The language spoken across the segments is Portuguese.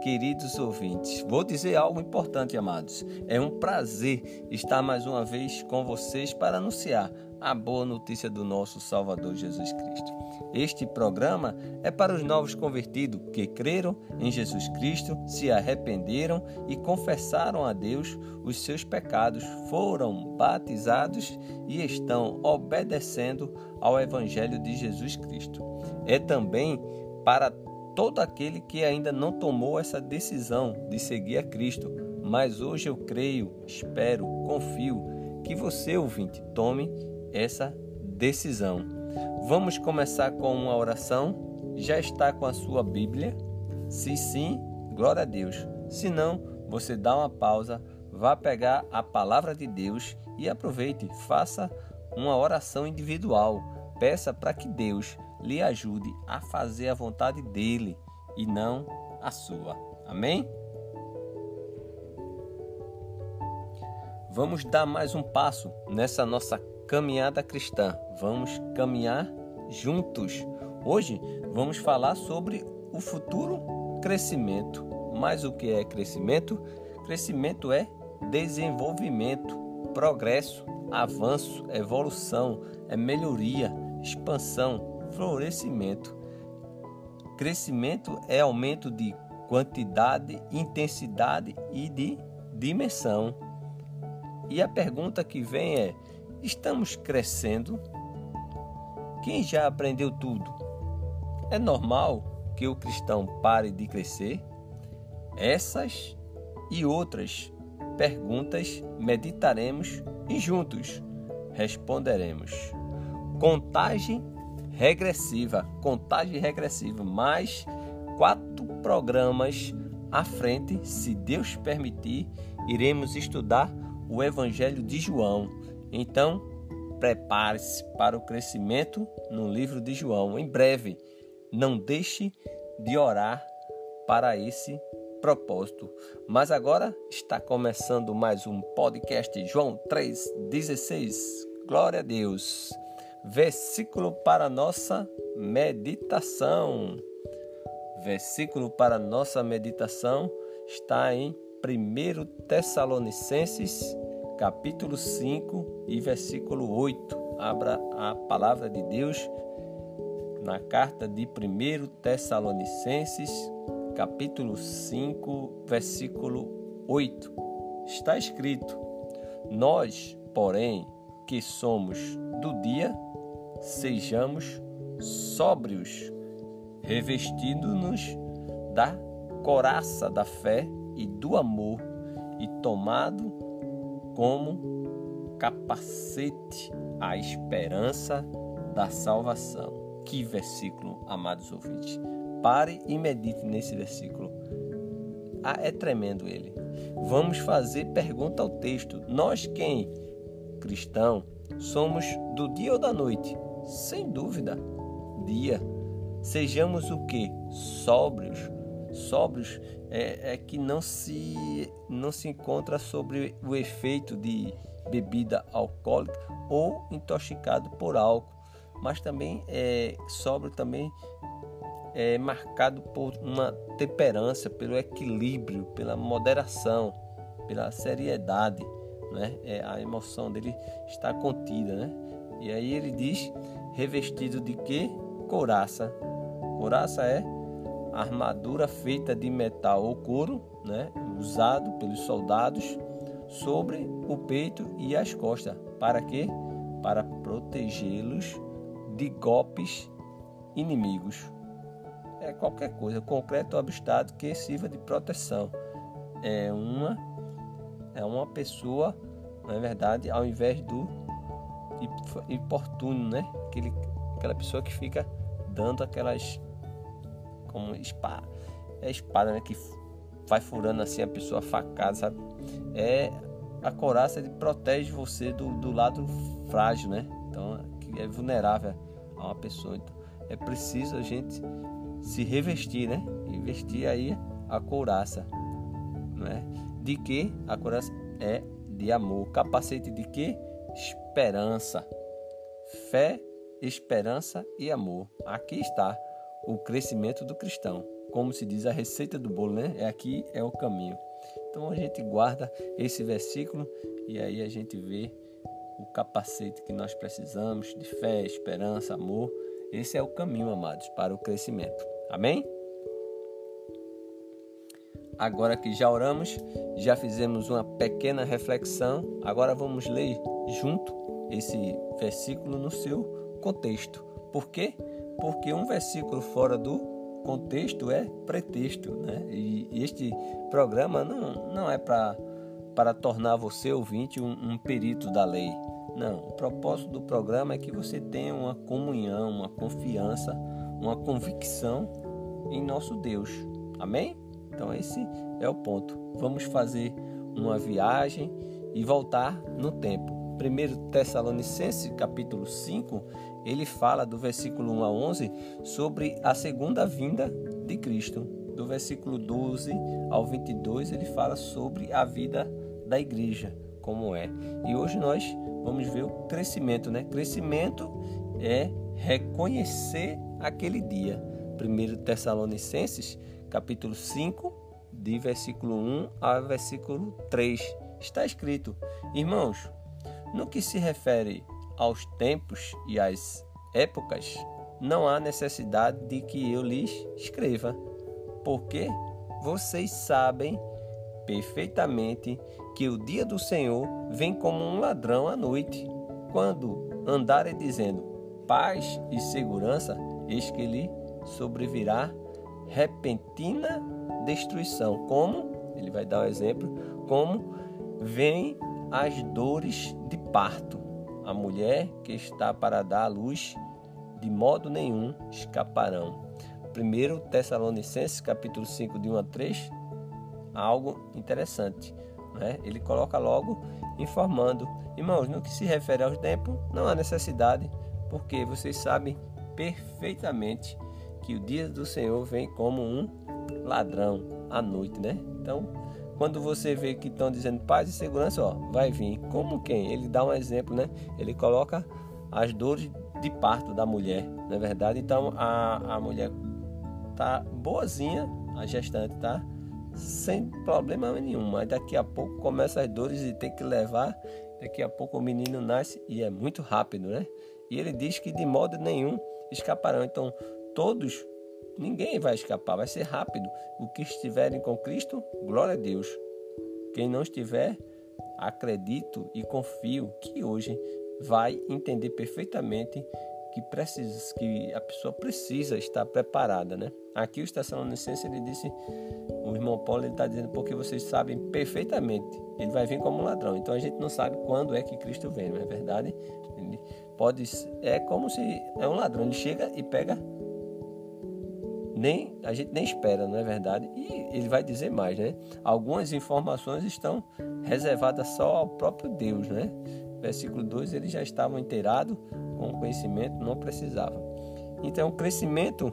queridos ouvintes. Vou dizer algo importante, amados. É um prazer estar mais uma vez com vocês para anunciar a boa notícia do nosso Salvador Jesus Cristo. Este programa é para os novos convertidos que creram em Jesus Cristo, se arrependeram e confessaram a Deus os seus pecados, foram batizados e estão obedecendo ao Evangelho de Jesus Cristo. É também para todo aquele que ainda não tomou essa decisão de seguir a Cristo. Mas hoje eu creio, espero, confio que você, ouvinte, tome essa decisão. Vamos começar com uma oração? Já está com a sua Bíblia? Se sim, glória a Deus. Se não, você dá uma pausa, vá pegar a palavra de Deus e aproveite, faça uma oração individual. Peça para que Deus lhe ajude a fazer a vontade dele e não a sua. Amém? Vamos dar mais um passo nessa nossa caminhada cristã. Vamos caminhar juntos. Hoje vamos falar sobre o futuro crescimento. Mas o que é crescimento? Crescimento é desenvolvimento, progresso, avanço, evolução, é melhoria, expansão, florescimento. Crescimento é aumento de quantidade, intensidade e de dimensão. E a pergunta que vem é: estamos crescendo? Quem já aprendeu tudo? É normal que o cristão pare de crescer? Essas e outras perguntas meditaremos e juntos responderemos. Contagem regressiva, contagem regressiva, mais quatro programas à frente, se Deus permitir, iremos estudar o Evangelho de João. Então, prepare-se para o crescimento no livro de João. Em breve, não deixe de orar para esse propósito. Mas agora está começando mais um podcast João 3:16. Glória a Deus versículo para nossa meditação. Versículo para nossa meditação está em 1 Tessalonicenses, capítulo 5 e versículo 8. Abra a palavra de Deus na carta de 1 Tessalonicenses, capítulo 5, versículo 8. Está escrito: Nós, porém, que somos do dia, sejamos sóbrios, revestindo-nos da coraça da fé e do amor e tomado como capacete a esperança da salvação. Que versículo, amados ouvintes. Pare e medite nesse versículo. Ah, é tremendo ele. Vamos fazer pergunta ao texto. Nós quem? Cristão, somos do dia ou da noite? Sem dúvida, dia. Sejamos o que? Sóbrios. Sóbrios é, é que não se, não se encontra sobre o efeito de bebida alcoólica ou intoxicado por álcool, mas também é sóbrio também é marcado por uma temperança, pelo equilíbrio, pela moderação, pela seriedade, né? É, a emoção dele está contida, né? E aí ele diz revestido de que? Couraça. Couraça é armadura feita de metal ou couro, né, usado pelos soldados sobre o peito e as costas. Para quê? Para protegê-los de golpes inimigos. É qualquer coisa, concreto ou abstrato que sirva de proteção. É uma é uma pessoa, na é verdade, ao invés do importuno, né? Aquele, aquela pessoa que fica dando aquelas como espada, é espada, né? Que vai furando assim a pessoa facada, sabe? É a coraça ele protege você do, do lado frágil, né? Então, que é vulnerável a uma pessoa. Então, é preciso a gente se revestir, né? E vestir aí a couraça, né? De que a couraça é de amor, capacete de que esperança, fé, esperança e amor. Aqui está o crescimento do cristão. Como se diz a receita do bolo, né? É aqui é o caminho. Então a gente guarda esse versículo e aí a gente vê o capacete que nós precisamos de fé, esperança, amor. Esse é o caminho, amados, para o crescimento. Amém? Agora que já oramos, já fizemos uma pequena reflexão, agora vamos ler junto esse versículo no seu contexto. Por quê? Porque um versículo fora do contexto é pretexto, né? E este programa não, não é para tornar você ouvinte um, um perito da lei. Não, o propósito do programa é que você tenha uma comunhão, uma confiança, uma convicção em nosso Deus. Amém? Então esse é o ponto. Vamos fazer uma viagem e voltar no tempo. 1 Tessalonicenses capítulo 5, ele fala do versículo 1 a 11 sobre a segunda vinda de Cristo. Do versículo 12 ao 22, ele fala sobre a vida da igreja, como é. E hoje nós vamos ver o crescimento, né? Crescimento é reconhecer aquele dia. 1 Tessalonicenses capítulo 5, de versículo 1 ao versículo 3. Está escrito: Irmãos, no que se refere aos tempos e às épocas, não há necessidade de que eu lhes escreva, porque vocês sabem perfeitamente que o dia do Senhor vem como um ladrão à noite. Quando andarem dizendo paz e segurança, eis que lhe sobrevirá repentina destruição. Como? Ele vai dar o um exemplo, como vem as dores de parto. A mulher que está para dar à luz, de modo nenhum escaparão. 1 Tessalonicenses, capítulo 5, de 1 a 3, algo interessante. Né? Ele coloca logo informando, irmãos, no que se refere aos tempos, não há necessidade, porque vocês sabem perfeitamente que o dia do Senhor vem como um ladrão à noite, né? Então, quando você vê que estão dizendo paz e segurança, ó, vai vir. Como quem? Ele dá um exemplo, né? Ele coloca as dores de parto da mulher, não é verdade? Então, a, a mulher tá boazinha, a gestante tá sem problema nenhum, mas daqui a pouco começa as dores e tem que levar, daqui a pouco o menino nasce e é muito rápido, né? E ele diz que de modo nenhum escaparão. Então, todos, ninguém vai escapar, vai ser rápido. O que estiverem com Cristo, glória a Deus. Quem não estiver, acredito e confio que hoje vai entender perfeitamente que precisa, que a pessoa precisa estar preparada, né? Aqui o Estacionamento ele disse, o irmão Paulo ele está dizendo porque vocês sabem perfeitamente, ele vai vir como um ladrão. Então a gente não sabe quando é que Cristo vem, não é verdade? Ele pode é como se é um ladrão, ele chega e pega nem a gente nem espera, não é verdade? E ele vai dizer mais, né? Algumas informações estão reservadas só ao próprio Deus, né? Versículo 2, eles já estavam inteirados com conhecimento, não precisavam. Então, o crescimento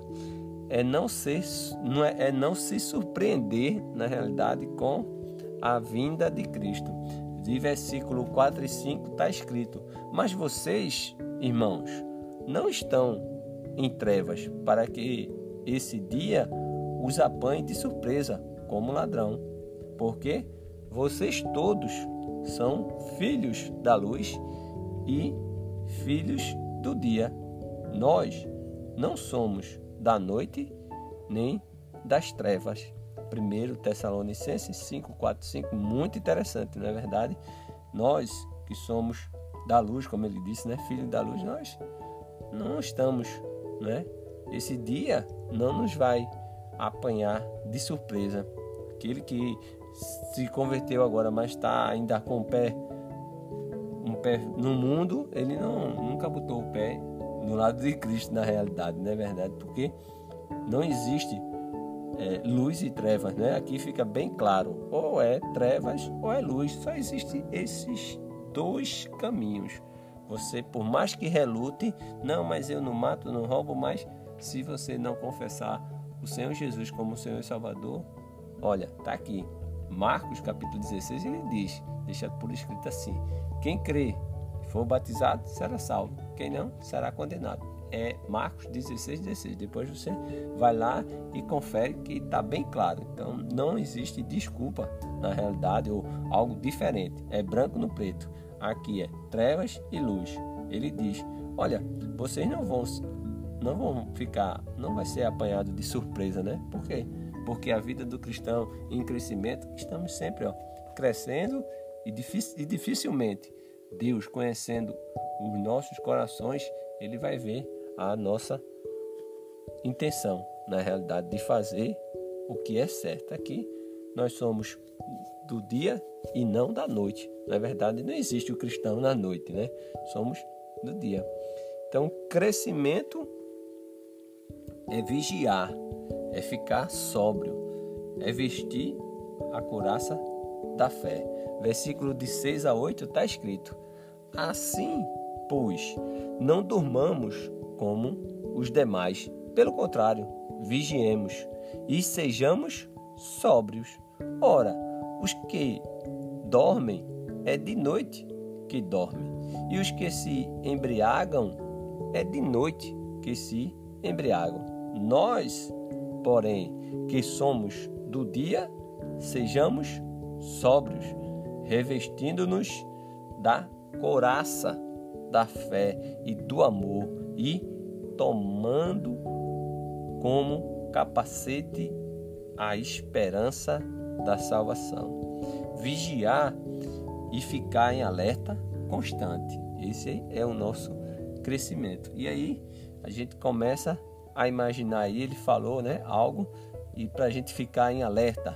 é não, ser, não é, é não se surpreender, na realidade, com a vinda de Cristo. De versículo 4 e 5 está escrito: Mas vocês, irmãos, não estão em trevas para que esse dia os apanhe de surpresa, como ladrão, porque vocês todos são filhos da luz e filhos do dia. Nós não somos da noite nem das trevas. 1 Tessalonicenses 5, 4, 5, muito interessante, não é verdade? Nós que somos da luz, como ele disse, né? Filho da luz, nós não estamos, né? esse dia não nos vai apanhar de surpresa. Aquele que se converteu agora, mas está ainda com o pé, um pé no mundo, ele não, nunca botou o pé no lado de Cristo na realidade, não é verdade? Porque não existe é, luz e trevas, né? Aqui fica bem claro, ou é trevas ou é luz. Só existem esses dois caminhos. Você, por mais que relute, não, mas eu não mato, não roubo, mas se você não confessar o Senhor Jesus como Senhor e Salvador, olha, tá aqui. Marcos capítulo 16, ele diz, deixado por escrito assim: quem crê e for batizado será salvo, quem não será condenado é Marcos 16, 16. Depois você vai lá e confere que está bem claro. Então não existe desculpa na realidade ou algo diferente. É branco no preto. Aqui é trevas e luz. Ele diz: Olha, vocês não vão, não vão ficar, não vai ser apanhado de surpresa, né? Por quê? Porque a vida do cristão em crescimento, estamos sempre ó, crescendo e, e dificilmente Deus conhecendo os nossos corações, ele vai ver a nossa intenção, na realidade, de fazer o que é certo. Aqui nós somos do dia e não da noite. Na verdade, não existe o cristão na noite, né? Somos do dia. Então, crescimento é vigiar, é ficar sóbrio, é vestir a couraça da fé. Versículo de 6 a 8 está escrito: Assim, pois, não durmamos como os demais. Pelo contrário, vigiemos e sejamos sóbrios. Ora, os que dormem é de noite que dormem, e os que se embriagam é de noite que se embriagam. Nós, porém, que somos do dia, sejamos sóbrios, revestindo-nos da couraça da fé e do amor e tomando como capacete a esperança da salvação. Vigiar e ficar em alerta constante. Esse é o nosso crescimento. E aí a gente começa a imaginar aí, ele falou, né, algo e para a gente ficar em alerta,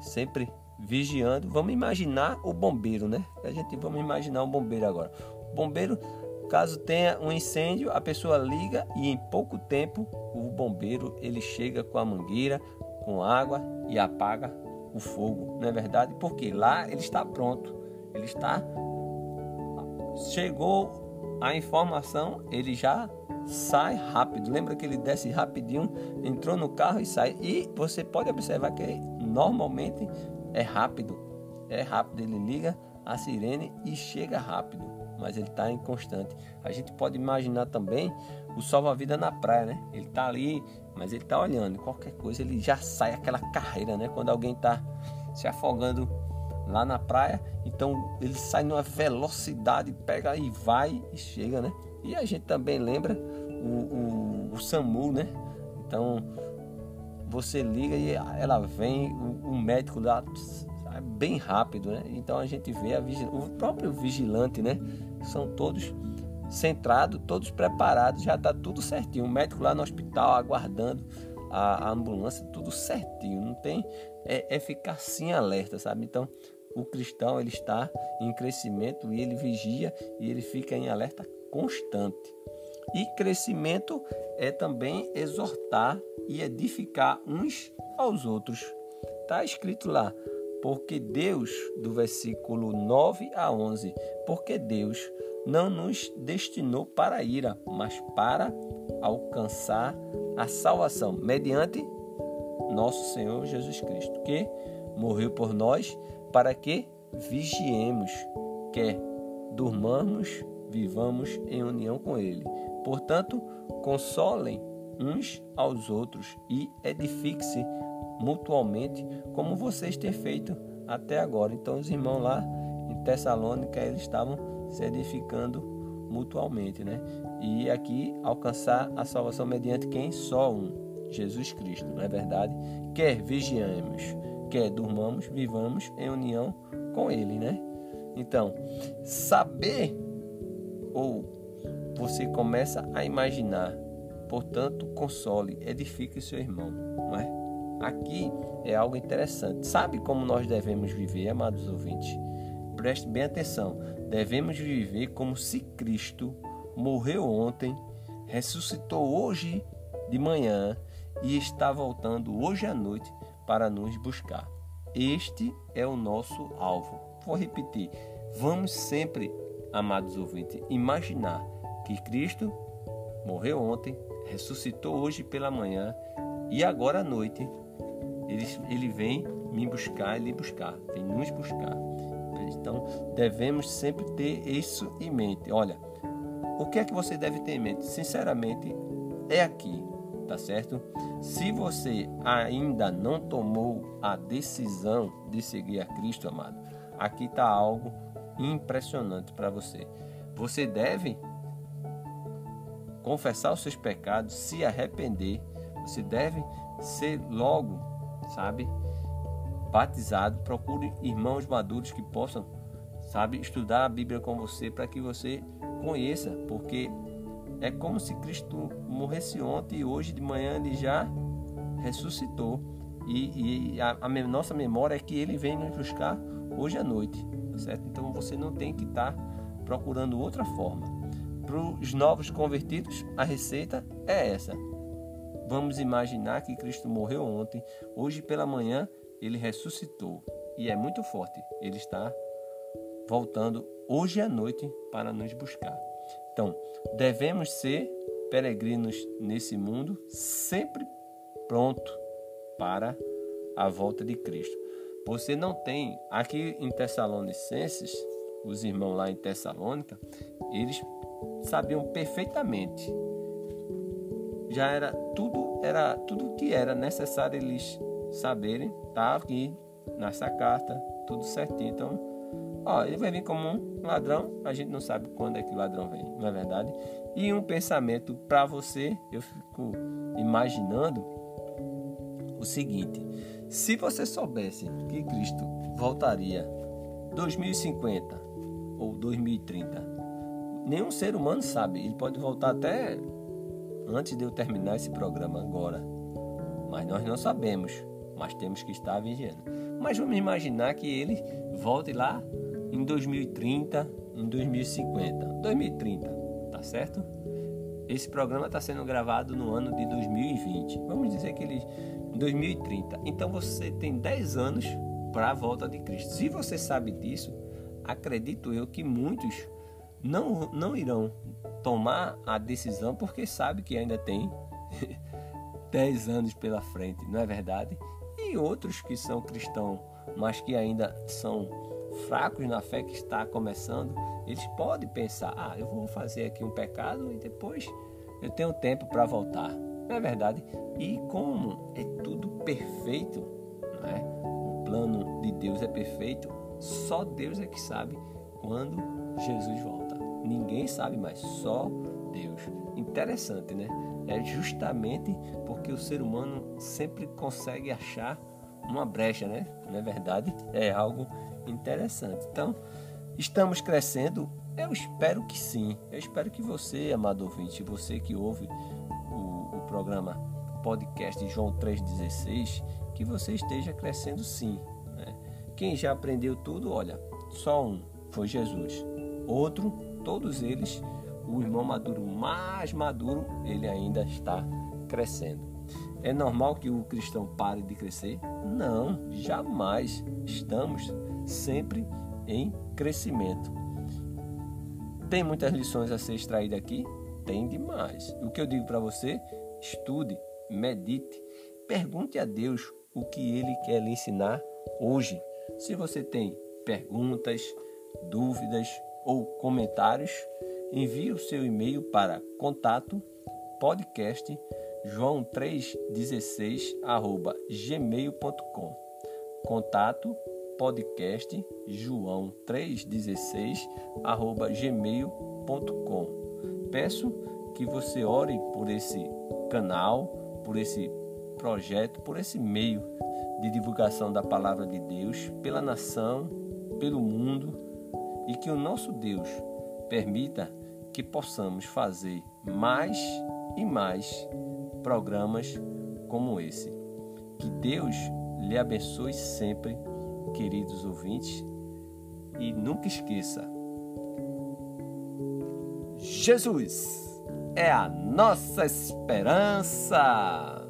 sempre vigiando. Vamos imaginar o bombeiro, né? A gente vamos imaginar um bombeiro agora. O bombeiro Caso tenha um incêndio, a pessoa liga e em pouco tempo o bombeiro ele chega com a mangueira, com água e apaga o fogo, não é verdade? Porque lá ele está pronto, ele está chegou a informação, ele já sai rápido. Lembra que ele desce rapidinho, entrou no carro e sai. E você pode observar que normalmente é rápido, é rápido. Ele liga a sirene e chega rápido mas ele está inconstante. A gente pode imaginar também o salva-vida na praia, né? Ele está ali, mas ele está olhando. Qualquer coisa ele já sai aquela carreira, né? Quando alguém está se afogando lá na praia, então ele sai numa velocidade, pega e vai e chega, né? E a gente também lembra o, o, o SAMU, né? Então você liga e ela vem, o, o médico lá bem rápido, né? Então a gente vê a o próprio vigilante, né? São todos centrados, todos preparados, já está tudo certinho. O médico lá no hospital aguardando a, a ambulância, tudo certinho. Não tem é, é, ficar assim alerta, sabe? Então o cristão ele está em crescimento e ele vigia e ele fica em alerta constante. E crescimento é também exortar e edificar uns aos outros. Está escrito lá: porque Deus, do versículo 9 a 11, porque Deus não nos destinou para a ira, mas para alcançar a salvação mediante nosso Senhor Jesus Cristo, que morreu por nós para que vigiemos, quer durmamos, vivamos em união com Ele. Portanto, consolem uns aos outros e edifiquem-se mutualmente, como vocês têm feito até agora. Então, os irmãos lá em Tessalônica, eles estavam se edificando mutualmente, né? E aqui alcançar a salvação mediante quem? Só um, Jesus Cristo, não é verdade? Quer vigiamos, quer durmamos, vivamos em união com Ele, né? Então, saber ou você começa a imaginar, portanto, console, edifique seu irmão, não é? Aqui é algo interessante. Sabe como nós devemos viver, amados ouvintes? Preste bem atenção. Devemos viver como se Cristo morreu ontem, ressuscitou hoje de manhã e está voltando hoje à noite para nos buscar. Este é o nosso alvo. Vou repetir. Vamos sempre, amados ouvintes, imaginar que Cristo morreu ontem, ressuscitou hoje pela manhã e agora à noite ele, ele vem me buscar e lhe buscar, vem nos buscar. Então devemos sempre ter isso em mente. Olha, o que é que você deve ter em mente? Sinceramente, é aqui, tá certo? Se você ainda não tomou a decisão de seguir a Cristo, amado, aqui está algo impressionante para você. Você deve confessar os seus pecados, se arrepender. Você deve ser logo, sabe, batizado. Procure irmãos maduros que possam, sabe, estudar a Bíblia com você para que você conheça, porque é como se Cristo morresse ontem e hoje de manhã ele já ressuscitou. E, e a, a, nossa memória é que ele vem nos buscar hoje à noite, certo? Então você não tem que estar tá procurando outra forma. Para os novos convertidos, a receita é essa. Vamos imaginar que Cristo morreu ontem, hoje pela manhã ele ressuscitou e é muito forte. Ele está voltando hoje à noite para nos buscar. Então, devemos ser peregrinos nesse mundo, sempre pronto para a volta de Cristo. Você não tem, aqui em Tessalonicenses, os irmãos lá em Tessalônica, eles sabiam perfeitamente. Já era tudo, era tudo que era necessário eles saberem, tá aqui nessa carta, tudo certinho. Então, Ó, ele vai vir como um ladrão, a gente não sabe quando é que o ladrão vem, não é verdade? E um pensamento para você, eu fico imaginando o seguinte: se você soubesse que Cristo voltaria 2050 ou 2030, nenhum ser humano sabe, ele pode voltar até antes de eu terminar esse programa agora, mas nós não sabemos, mas temos que estar vigiando. Mas vamos imaginar que ele volte lá em 2030, em 2050. 2030, tá certo? Esse programa está sendo gravado no ano de 2020. Vamos dizer que ele em 2030. Então você tem 10 anos para a volta de Cristo. Se você sabe disso, acredito eu que muitos não, não irão tomar a decisão porque sabe que ainda tem 10 anos pela frente, não é verdade? E outros que são cristãos, mas que ainda são fracos na fé que está começando, eles podem pensar: ah, eu vou fazer aqui um pecado e depois eu tenho tempo para voltar. Não é verdade? E como é tudo perfeito, não é? o plano de Deus é perfeito, só Deus é que sabe quando Jesus volta. Ninguém sabe mais, só Deus. Interessante, né? É justamente porque o ser humano sempre consegue achar uma brecha, né? Não é verdade? É algo interessante. Então, estamos crescendo? Eu espero que sim. Eu espero que você, amado ouvinte, você que ouve programa podcast João 3,16, que você esteja crescendo sim. Né? Quem já aprendeu tudo, olha, só um foi Jesus. Outro, todos eles, o irmão maduro mais maduro, ele ainda está crescendo. É normal que o cristão pare de crescer? Não, jamais. Estamos sempre em crescimento. Tem muitas lições a ser extraídas aqui? Tem demais. O que eu digo para você? Estude, medite, pergunte a Deus o que Ele quer lhe ensinar hoje. Se você tem perguntas, dúvidas ou comentários, envie o seu e-mail para contato podcast joão316 arroba gmail.com contato podcast joão 316 arroba gmail.com. Peço que você ore por esse canal, por esse projeto, por esse meio de divulgação da palavra de Deus pela nação, pelo mundo e que o nosso Deus permita que possamos fazer mais e mais programas como esse. Que Deus lhe abençoe sempre queridos ouvintes, e nunca esqueça: Jesus é a nossa esperança.